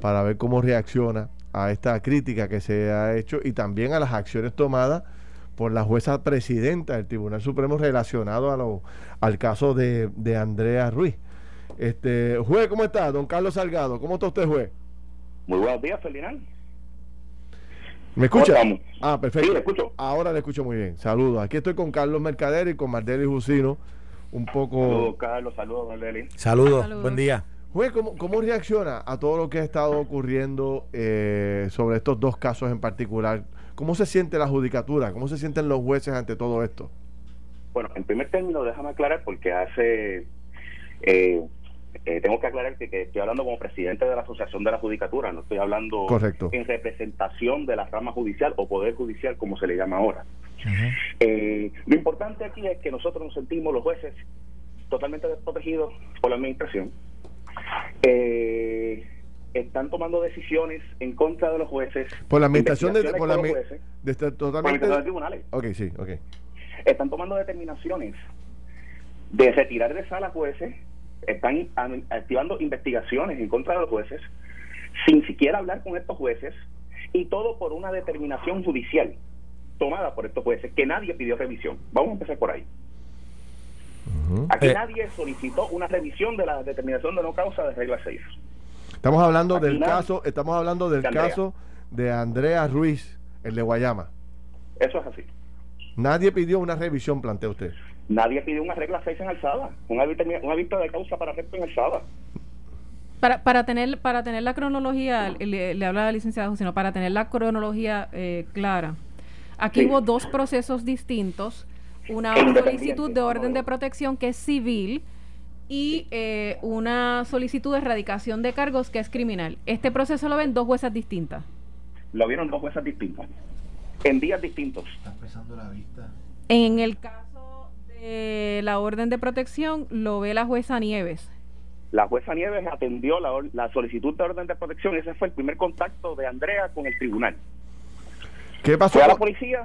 para ver cómo reacciona a esta crítica que se ha hecho y también a las acciones tomadas por la jueza presidenta del Tribunal Supremo relacionado a lo, al caso de, Andrea Ruiz. Este, juez, ¿cómo está? Don Carlos Salgado, ¿cómo está usted, juez? Muy buenos días, Ferdinand. ¿Me escucha? Ah, perfecto. Sí, le escucho. Ahora le escucho muy bien. Saludos. Aquí estoy con Carlos Mercader y con Mardeli Jusino. Un poco. Saludos, Carlos. Saludos, Mardeli. Saludos. Buen día. ¿Cómo, reacciona a todo lo que ha estado ocurriendo eh, sobre estos dos casos en particular? ¿Cómo se siente la judicatura? ¿Cómo se sienten los jueces ante todo esto? Bueno, en primer término, déjame aclarar porque hace... Eh, eh, tengo que aclarar que, estoy hablando como presidente de la Asociación de la Judicatura, no estoy hablando en representación de la rama judicial o poder judicial, como se le llama ahora. lo importante aquí es que nosotros nos sentimos los jueces totalmente desprotegidos por la administración eh, están tomando decisiones en contra de los jueces. Por la administración de, por la, jueces, de, totalmente, por tribunales. Ok, sí, ok. Están tomando determinaciones de retirar de sala jueces, están activando investigaciones en contra de los jueces, sin siquiera hablar con estos jueces, y todo por una determinación judicial tomada por estos jueces, que nadie pidió revisión. Vamos a empezar por ahí. Aquí eh, nadie solicitó una revisión de la determinación de no causa de regla 6. Estamos hablando del caso, estamos hablando del caso de Andrea Ruiz, el de Guayama. Eso es así. Nadie pidió una revisión, plantea usted. Nadie pidió una regla 6 en alzada, un aviso de causa para arresto en alzada. Para, para tener para tener la cronología, le, le habla la licenciada sino para tener la cronología eh, clara. Aquí hubo dos procesos distintos una solicitud de orden de protección que es civil y eh, una solicitud de erradicación de cargos que es criminal. Este proceso lo ven dos juezas distintas. Lo vieron dos juezas distintas, en días distintos. Está empezando la vista. En el caso de la orden de protección lo ve la jueza Nieves. La jueza Nieves atendió la, la solicitud de orden de protección. Ese fue el primer contacto de Andrea con el tribunal. ¿Qué pasó? Fue a la policía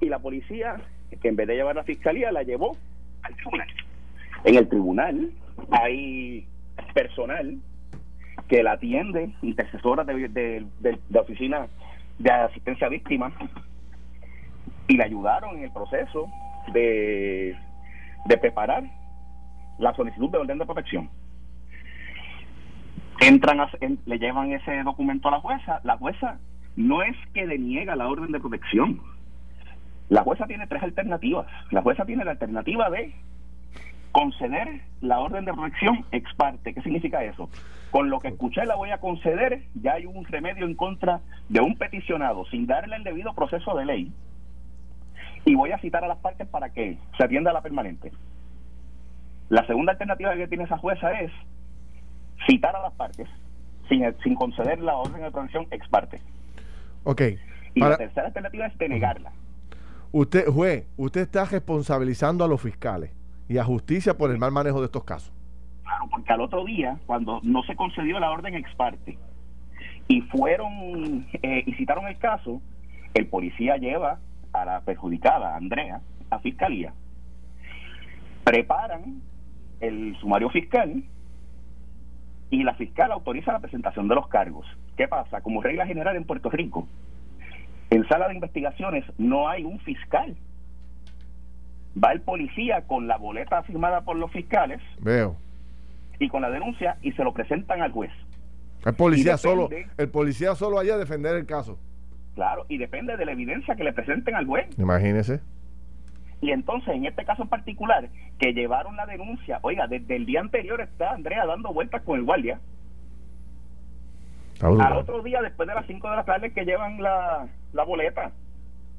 y la policía, que en vez de llevar a la fiscalía, la llevó al tribunal. En el tribunal hay personal que la atiende, intercesora de, de, la oficina de asistencia a víctimas, y le ayudaron en el proceso de, de preparar la solicitud de orden de protección. Entran, le llevan ese documento a la jueza. La jueza no es que deniega la orden de protección, la jueza tiene tres alternativas. La jueza tiene la alternativa de conceder la orden de protección ex parte. ¿Qué significa eso? Con lo que escuché la voy a conceder, ya hay un remedio en contra de un peticionado sin darle el debido proceso de ley. Y voy a citar a las partes para que se atienda a la permanente. La segunda alternativa que tiene esa jueza es citar a las partes sin, sin conceder la orden de protección ex parte. Ok. Y la tercera alternativa es denegarla. Usted, juez, usted está responsabilizando a los fiscales y a justicia por el mal manejo de estos casos. Claro, porque al otro día, cuando no se concedió la orden ex parte y fueron eh, citaron el caso, el policía lleva a la perjudicada, Andrea, a fiscalía. Preparan el sumario fiscal y la fiscal autoriza la presentación de los cargos. ¿Qué pasa? Como regla general en Puerto Rico, en sala de investigaciones no hay un fiscal. va el policía con la boleta firmada por los fiscales. Veo. Y con la denuncia y se lo presentan al juez. El policía solo, el policía solo allá a defender el caso. Claro, y depende de la evidencia que le presenten al juez. Imagínese. Y entonces, en este caso en particular, que llevaron la denuncia, oiga, desde el día anterior está Andrea dando vueltas con el guardia. Al otro día, después de las 5 de la tarde, que llevan la, la boleta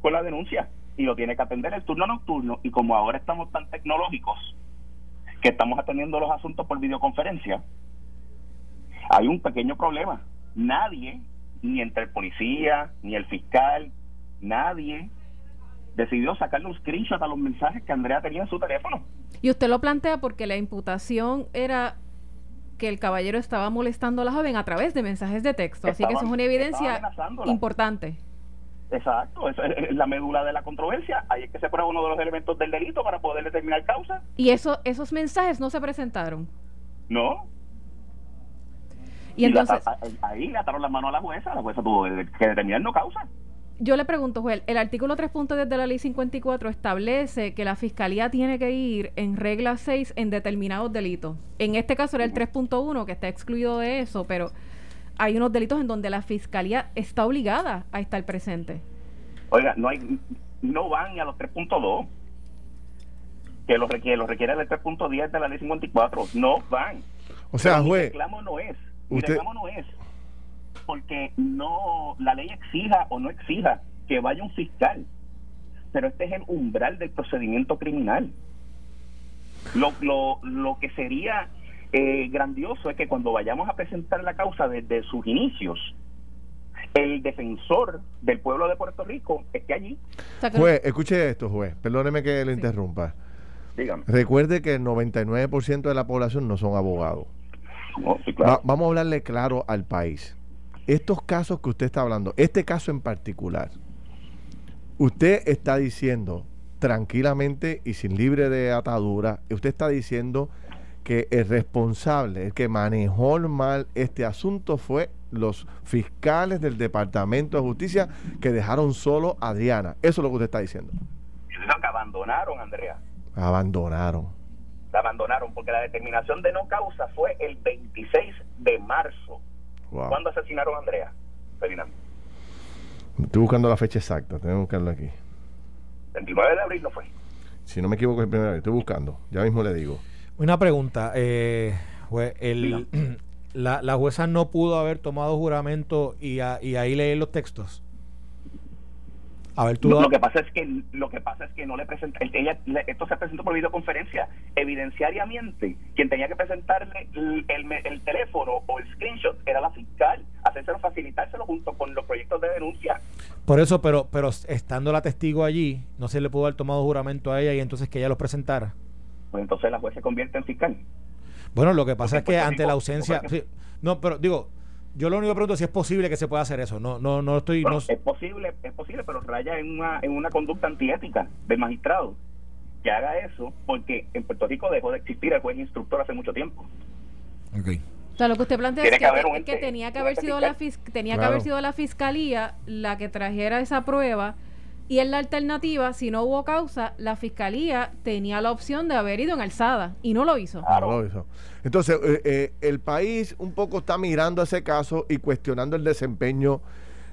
con la denuncia y lo tiene que atender el turno nocturno. Y como ahora estamos tan tecnológicos que estamos atendiendo los asuntos por videoconferencia, hay un pequeño problema. Nadie, ni entre el policía, ni el fiscal, nadie decidió sacarle un screenshot a los mensajes que Andrea tenía en su teléfono. Y usted lo plantea porque la imputación era que el caballero estaba molestando a la joven a través de mensajes de texto. Así que eso es una evidencia importante. Exacto, esa es la médula de la controversia. Ahí es que se prueba uno de los elementos del delito para poder determinar causa. ¿Y eso, esos mensajes no se presentaron? No. Y, entonces. ahí le ataron las manos a la jueza. La jueza tuvo que determinar no causa. Yo le pregunto, Joel, el artículo 3.10 de la ley 54 establece que la fiscalía tiene que ir en regla 6 en determinados delitos. En este caso era el 3.1 que está excluido de eso, pero hay unos delitos en donde la fiscalía está obligada a estar presente. Oiga, no hay no van a los 3.2 que lo requiere, lo requiere el 3.10 de la ley 54, no van. O sea, juez, el reclamo no es, el reclamo no es porque no la ley exija o no exija que vaya un fiscal, pero este es el umbral del procedimiento criminal. Lo, lo, lo que sería eh, grandioso es que cuando vayamos a presentar la causa desde sus inicios, el defensor del pueblo de Puerto Rico esté allí. Juez, escuche esto, juez, perdóneme que le interrumpa. Dígame. Recuerde que el 99% de la población no son abogados. vamos a hablarle claro al país estos casos que usted está hablando, este caso en particular, usted está diciendo tranquilamente y sin libre de atadura, usted está diciendo que el responsable, el que manejó mal este asunto fue los fiscales del Departamento de Justicia que dejaron solo a Adriana. Eso es lo que usted está diciendo. Lo que abandonaron, Andrea. Abandonaron. La abandonaron porque la determinación de no causa fue el 26 de marzo ¿Cuándo asesinaron a Andrea? Ferdinand. Estoy buscando la fecha exacta, tengo que buscarla aquí. 29 de abril no fue. Si no me equivoco, es el primero estoy buscando. Ya mismo le digo. Una pregunta. Eh, el, la, la, jueza no pudo haber tomado juramento y, y ahí leer los textos. Lo, que pasa es que lo que pasa es que no le presenta ella esto se presentó por videoconferencia. Evidenciariamente quien tenía que presentarle el, el, teléfono o el screenshot era la fiscal hacérselo facilitárselo junto con los proyectos de denuncia. Por eso pero pero estando la testigo allí no se le pudo haber tomado juramento a ella y entonces que ella los presentara pues entonces la juez se convierte en fiscal bueno lo que pasa es que ante la ausencia no pero digo yo lo único que pregunto es si es posible que se pueda hacer eso. No, no, no estoy. Es posible, es posible, pero raya en una, en una conducta antiética del magistrado que haga eso, porque en Puerto Rico dejó de existir el juez instructor hace mucho tiempo. Okay. O sea, lo que usted plantea es que, tenía que haber sido la tenía que haber sido la fiscalía la que trajera esa prueba y en la alternativa, si no hubo causa, la fiscalía tenía la opción de haber ido en alzada y no lo hizo. No lo hizo. Entonces, eh, eh, el país un poco está mirando ese caso y cuestionando el desempeño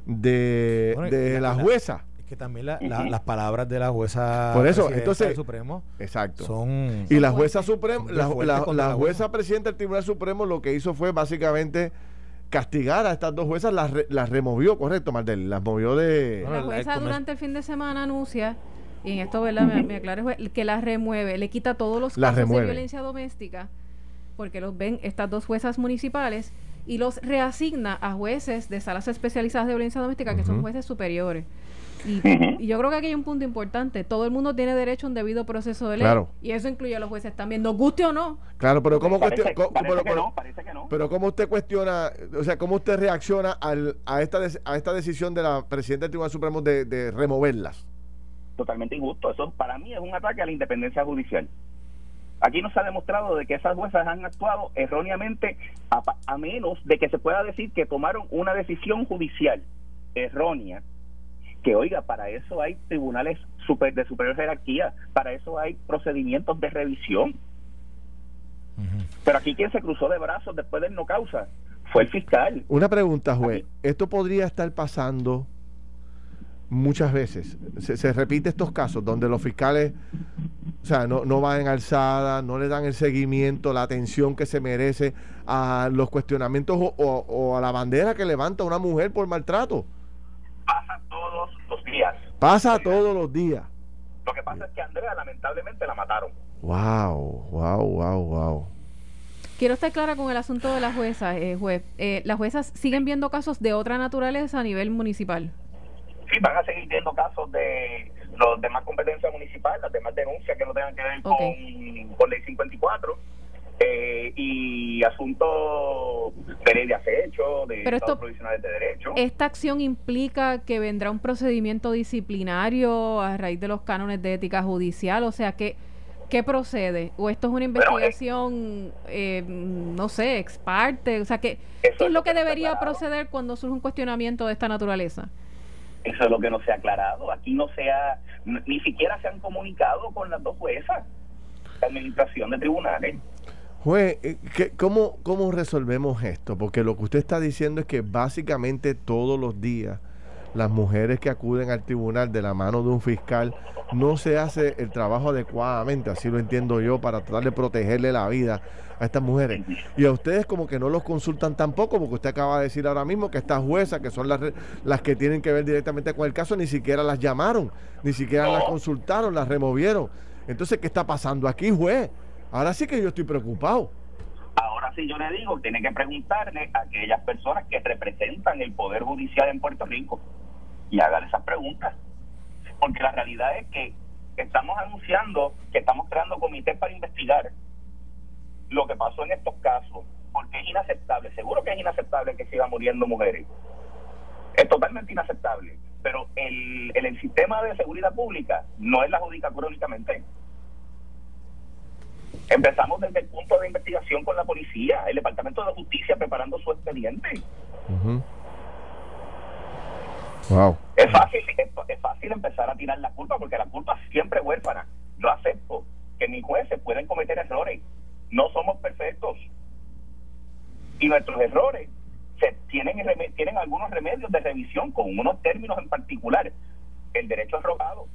de, la, jueza. Es que también las palabras de la jueza Por eso, entonces, del Supremo exacto. son. Y la jueza suprema, la, jueza presidenta del Tribunal Supremo lo que hizo fue básicamente castigar a estas dos juezas, las, las removió, correcto, Mardel, las movió de... La jueza durante el fin de semana anuncia, y en esto ¿verdad? me, me aclaro, que las remueve, le quita todos los casos de violencia doméstica, porque los ven estas dos juezas municipales, y los reasigna a jueces de salas especializadas de violencia doméstica, que son jueces superiores. Y, yo creo que aquí hay un punto importante. Todo el mundo tiene derecho a un debido proceso de ley. Y eso incluye a los jueces también, nos guste o no. Claro, pero ¿cómo parece, pero, ¿cómo usted cuestiona, o sea, cómo usted reacciona al, a, esta a esta decisión de la presidenta del Tribunal Supremo de, removerlas? Totalmente injusto. Eso para mí es un ataque a la independencia judicial. Aquí nos ha demostrado de que esas juezas han actuado erróneamente a menos de que se pueda decir que tomaron una decisión judicial errónea que oiga, para eso hay tribunales super, de superior jerarquía, para eso hay procedimientos de revisión. Pero aquí quien se cruzó de brazos después del no causa fue el fiscal. Una pregunta, juez. ¿Esto podría estar pasando muchas veces? Se, se, repite estos casos donde los fiscales, o sea, no, no van en alzada, no le dan el seguimiento, la atención que se merece a los cuestionamientos o, o a la bandera que levanta una mujer por maltrato. Pasa todos los días. Pasa todos los días. Lo que pasa es que Andrea lamentablemente la mataron. Wow, wow, wow, wow. Quiero estar clara con el asunto de las juezas, eh, juez. Eh, ¿Las juezas siguen viendo casos de otra naturaleza a nivel municipal? Sí, van a seguir viendo casos de los demás competencias municipales, las demás denuncias que no tengan que ver con, con ley 54 eh, y asuntos de ley de acecho, de Pero estados provisionales de derecho. ¿Esta acción implica que vendrá un procedimiento disciplinario a raíz de los cánones de ética judicial? O sea, que ¿Qué procede? ¿O esto es una investigación, eh, no sé, ex parte? O sea, ¿qué, es lo que debería proceder cuando surge un cuestionamiento de esta naturaleza? Eso es lo que no se ha aclarado. Aquí no se ha, ni siquiera se han comunicado con las dos juezas, la administración de tribunales. Juez, eh, cómo, ¿cómo resolvemos esto? Porque lo que usted está diciendo es que básicamente todos los días las mujeres que acuden al tribunal de la mano de un fiscal no se hace el trabajo adecuadamente, así lo entiendo yo, para tratar de protegerle la vida a estas mujeres. Y a ustedes como que no los consultan tampoco, porque usted acaba de decir ahora mismo que estas juezas, que son las, las que tienen que ver directamente con el caso, ni siquiera las llamaron, ni siquiera las consultaron, las removieron. Entonces, ¿qué está pasando aquí, juez? Ahora sí que yo estoy preocupado. Ahora sí yo le digo, tiene que preguntarle a aquellas personas que representan el Poder Judicial en Puerto Rico y hagan esas preguntas. Porque la realidad es que estamos anunciando que estamos creando comités para investigar lo que pasó en estos casos, porque es inaceptable, seguro que es inaceptable que sigan muriendo mujeres. Es totalmente inaceptable, pero el, el, sistema de seguridad pública no es la judicatura únicamente. Empezamos desde el punto de investigación con la policía, el Departamento de Justicia preparando su expediente. Es fácil, es, fácil empezar a tirar la culpa porque la culpa siempre es huérfana. Yo acepto que mis jueces pueden cometer errores. No somos perfectos. Y nuestros errores se tienen, tienen algunos remedios de revisión con unos términos en particular. El derecho es rogado.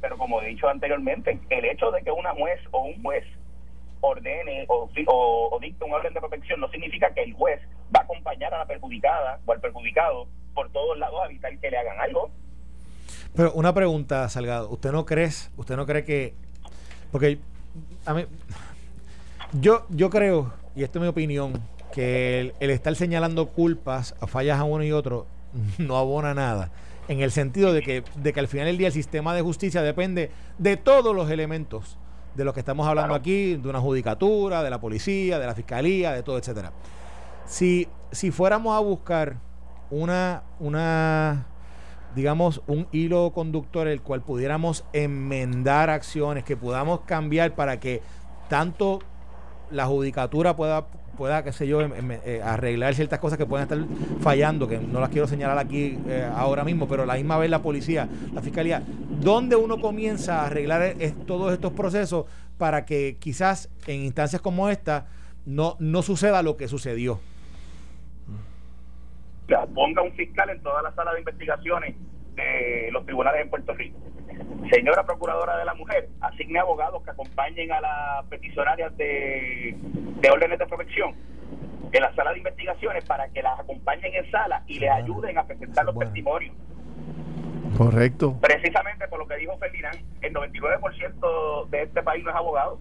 Pero como he dicho anteriormente, el hecho de que una juez o un juez ordene o, o, o dicte un orden de protección no significa que el juez va a acompañar a la perjudicada o al perjudicado por todos lados a evitar que le hagan algo. Pero una pregunta, Salgado, ¿usted no cree, usted no cree que, porque a mí, yo, yo creo, y esta es mi opinión, que el, estar señalando culpas a fallas a uno y otro no abona nada. En el sentido de que, de que al final del día el sistema de justicia depende de todos los elementos de lo que estamos hablando aquí, de una judicatura, de la policía, de la fiscalía, de todo, etcétera. Si, si fuéramos a buscar una, una, digamos, un hilo conductor el cual pudiéramos enmendar acciones, que podamos cambiar para que tanto la judicatura pueda pueda, qué sé yo, em, em, eh, arreglar ciertas cosas que pueden estar fallando, que no las quiero señalar aquí eh, ahora mismo, pero la misma vez la policía, la fiscalía, ¿dónde uno comienza a arreglar eh, todos estos procesos para que quizás en instancias como esta no, no suceda lo que sucedió? ponga un fiscal en toda la sala de investigaciones de los tribunales en Puerto Rico. Señora Procuradora de la Mujer, asigne abogados que acompañen a las peticionarias de, órdenes de protección en la sala de investigaciones para que las acompañen en sala y les ayuden a presentar los testimonios. Correcto. Precisamente por lo que dijo Ferdinand, el 99% de este país no es abogado.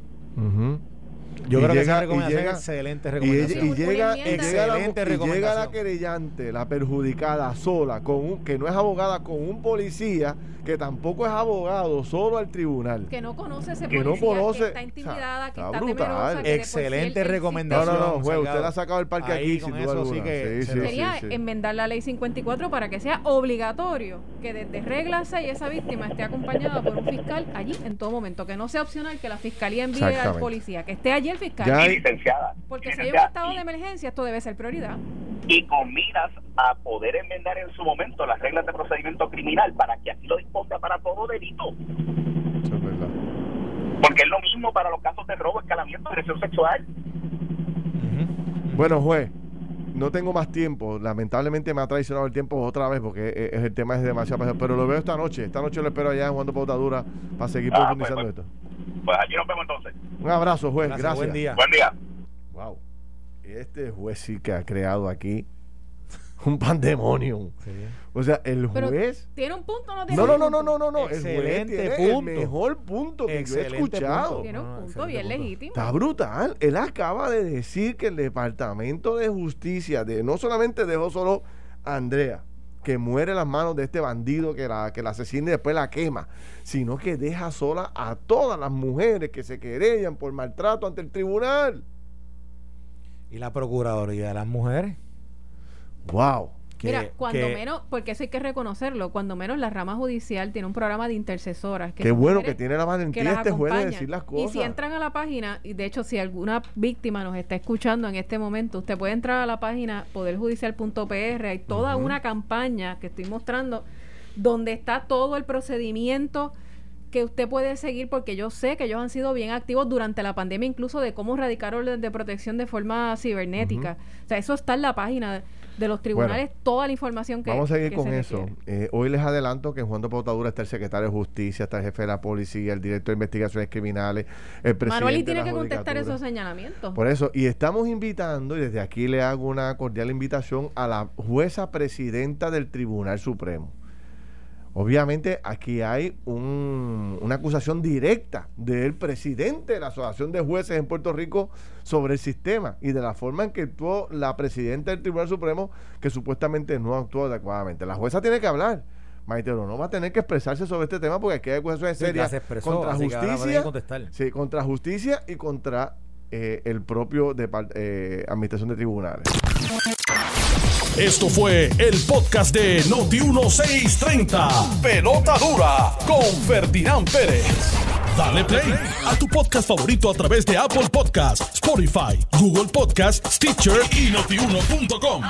Yo creo que esa recomendación es excelente recomendación. Y, llega, excelente la, y llega la querellante, la perjudicada sola, con un, que no es abogada, con un policía que tampoco es abogado, solo al tribunal. Que no conoce ese que policía, no conoce, que está intimidada, que está, temerosa. Excelente recomendación. No, no, no, juez, usted la ha sacado el parque aquí sin duda sí que sí, Sería enmendar la ley 54 para que sea obligatorio que desde regla 6 esa víctima esté acompañada por un fiscal allí en todo momento, que no sea opcional que la fiscalía envíe al policía, que esté allí el fiscal. Ya licenciada. Porque si hay un estado de emergencia, esto debe ser prioridad. y con miras a poder enmendar en su momento las reglas de procedimiento criminal para que así lo disponga para todo delito. Porque es lo mismo para los casos de robo, escalamiento, agresión sexual. Bueno, juez, no tengo más tiempo. Lamentablemente me ha traicionado el tiempo otra vez porque e, e, el tema es demasiado Pero lo veo esta noche. Esta noche lo espero allá jugando Dura para seguir ah, pues, profundizando pues, esto. Pues allí nos vemos entonces. Un abrazo, juez. Gracias. Buen día. Buen día. Wow. Este juez sí que ha creado aquí un pandemonio. O sea, el juez. ¿Tiene un punto no tiene No, no, no, no, no, no. Excelente punto. el mejor punto que yo he escuchado. Tiene un punto bien legítimo. Está brutal. Él acaba de decir que el Departamento de Justicia de no solamente dejó solo a Andrea, que muere en las manos de este bandido que la, que la asesina y después la quema, sino que deja sola a todas las mujeres que se querellan por maltrato ante el tribunal. ¿Y la Procuraduría de las Mujeres? Wow. Mira, cuando menos, porque eso hay que reconocerlo, cuando menos la rama judicial tiene un programa de intercesoras. Que Qué bueno que tiene la valentía este juez de decir las cosas. Y si entran a la página, y de hecho si alguna víctima nos está escuchando en este momento, usted puede entrar a la página poderjudicial.pr, hay toda una campaña que estoy mostrando donde está todo el procedimiento que usted puede seguir porque yo sé que ellos han sido bien activos durante la pandemia, incluso de cómo erradicar órdenes de protección de forma cibernética. O sea, eso está en la página de los tribunales, toda la información que Vamos a seguir con eso. Eh, hoy les adelanto que en Juan de Potadura está el secretario de Justicia, está el jefe de la policía, el director de investigaciones criminales, el presidente Manuel tiene que contestar esos señalamientos. Por eso, y estamos invitando, y desde aquí le hago una cordial invitación a la jueza presidenta del Tribunal Supremo Obviamente aquí hay una acusación directa del presidente de la Asociación de Jueces en Puerto Rico sobre el sistema y de la forma en que actuó la presidenta del Tribunal Supremo que supuestamente no actuó adecuadamente. La jueza tiene que hablar. Maite no va a tener que expresarse sobre este tema porque aquí hay acusaciones serias contra justicia, sí, contra justicia y contra eh, el propio de, eh, administración de tribunales. Esto fue el podcast de Noti1630. Pelota dura con Ferdinand Pérez. Dale play a tu podcast favorito a través de Apple Podcasts, Spotify, Google Podcasts, Stitcher y notiuno.com.